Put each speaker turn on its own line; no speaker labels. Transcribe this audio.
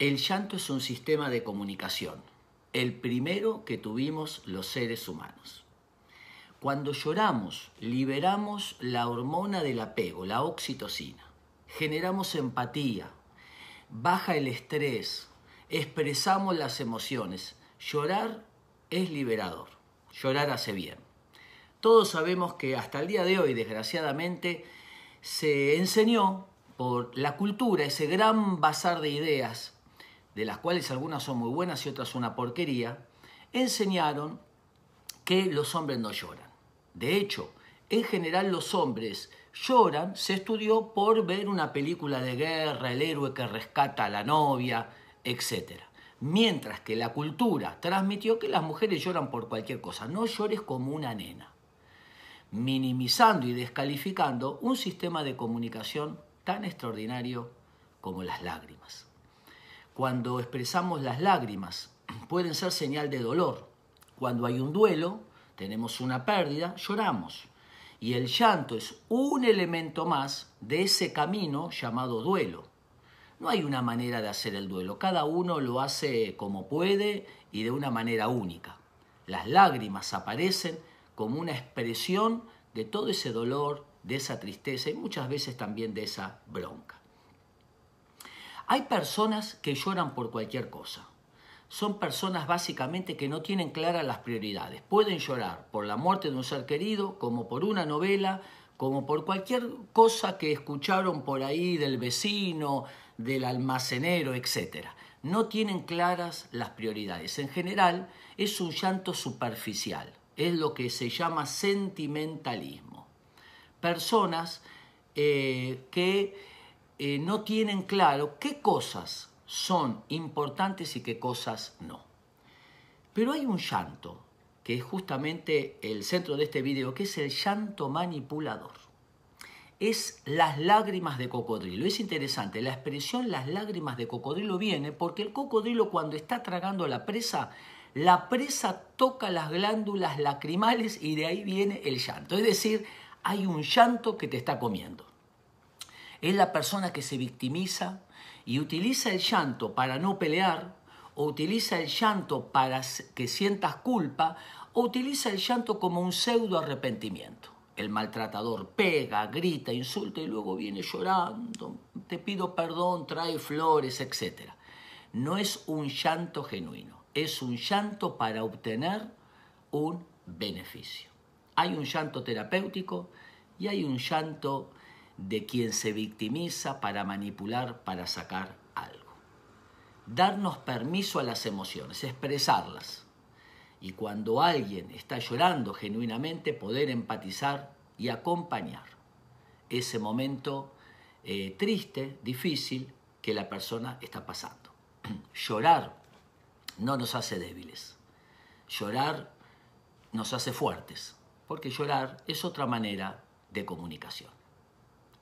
El llanto es un sistema de comunicación, el primero que tuvimos los seres humanos. Cuando lloramos, liberamos la hormona del apego, la oxitocina. Generamos empatía, baja el estrés, expresamos las emociones. Llorar es liberador, llorar hace bien. Todos sabemos que hasta el día de hoy, desgraciadamente, se enseñó por la cultura, ese gran bazar de ideas de las cuales algunas son muy buenas y otras una porquería, enseñaron que los hombres no lloran. De hecho, en general los hombres lloran, se estudió por ver una película de guerra, el héroe que rescata a la novia, etc. Mientras que la cultura transmitió que las mujeres lloran por cualquier cosa, no llores como una nena, minimizando y descalificando un sistema de comunicación tan extraordinario como las lágrimas. Cuando expresamos las lágrimas, pueden ser señal de dolor. Cuando hay un duelo, tenemos una pérdida, lloramos. Y el llanto es un elemento más de ese camino llamado duelo. No hay una manera de hacer el duelo, cada uno lo hace como puede y de una manera única. Las lágrimas aparecen como una expresión de todo ese dolor, de esa tristeza y muchas veces también de esa bronca. Hay personas que lloran por cualquier cosa. Son personas básicamente que no tienen claras las prioridades. Pueden llorar por la muerte de un ser querido, como por una novela, como por cualquier cosa que escucharon por ahí del vecino, del almacenero, etc. No tienen claras las prioridades. En general es un llanto superficial. Es lo que se llama sentimentalismo. Personas eh, que eh, no tienen claro qué cosas son importantes y qué cosas no. Pero hay un llanto, que es justamente el centro de este video, que es el llanto manipulador. Es las lágrimas de cocodrilo. Es interesante, la expresión las lágrimas de cocodrilo viene porque el cocodrilo cuando está tragando la presa, la presa toca las glándulas lacrimales y de ahí viene el llanto. Es decir, hay un llanto que te está comiendo es la persona que se victimiza y utiliza el llanto para no pelear, o utiliza el llanto para que sientas culpa, o utiliza el llanto como un pseudo arrepentimiento. El maltratador pega, grita, insulta y luego viene llorando, te pido perdón, trae flores, etc. No es un llanto genuino, es un llanto para obtener un beneficio. Hay un llanto terapéutico y hay un llanto de quien se victimiza para manipular, para sacar algo. Darnos permiso a las emociones, expresarlas. Y cuando alguien está llorando genuinamente, poder empatizar y acompañar ese momento eh, triste, difícil que la persona está pasando. Llorar no nos hace débiles. Llorar nos hace fuertes, porque llorar es otra manera de comunicación.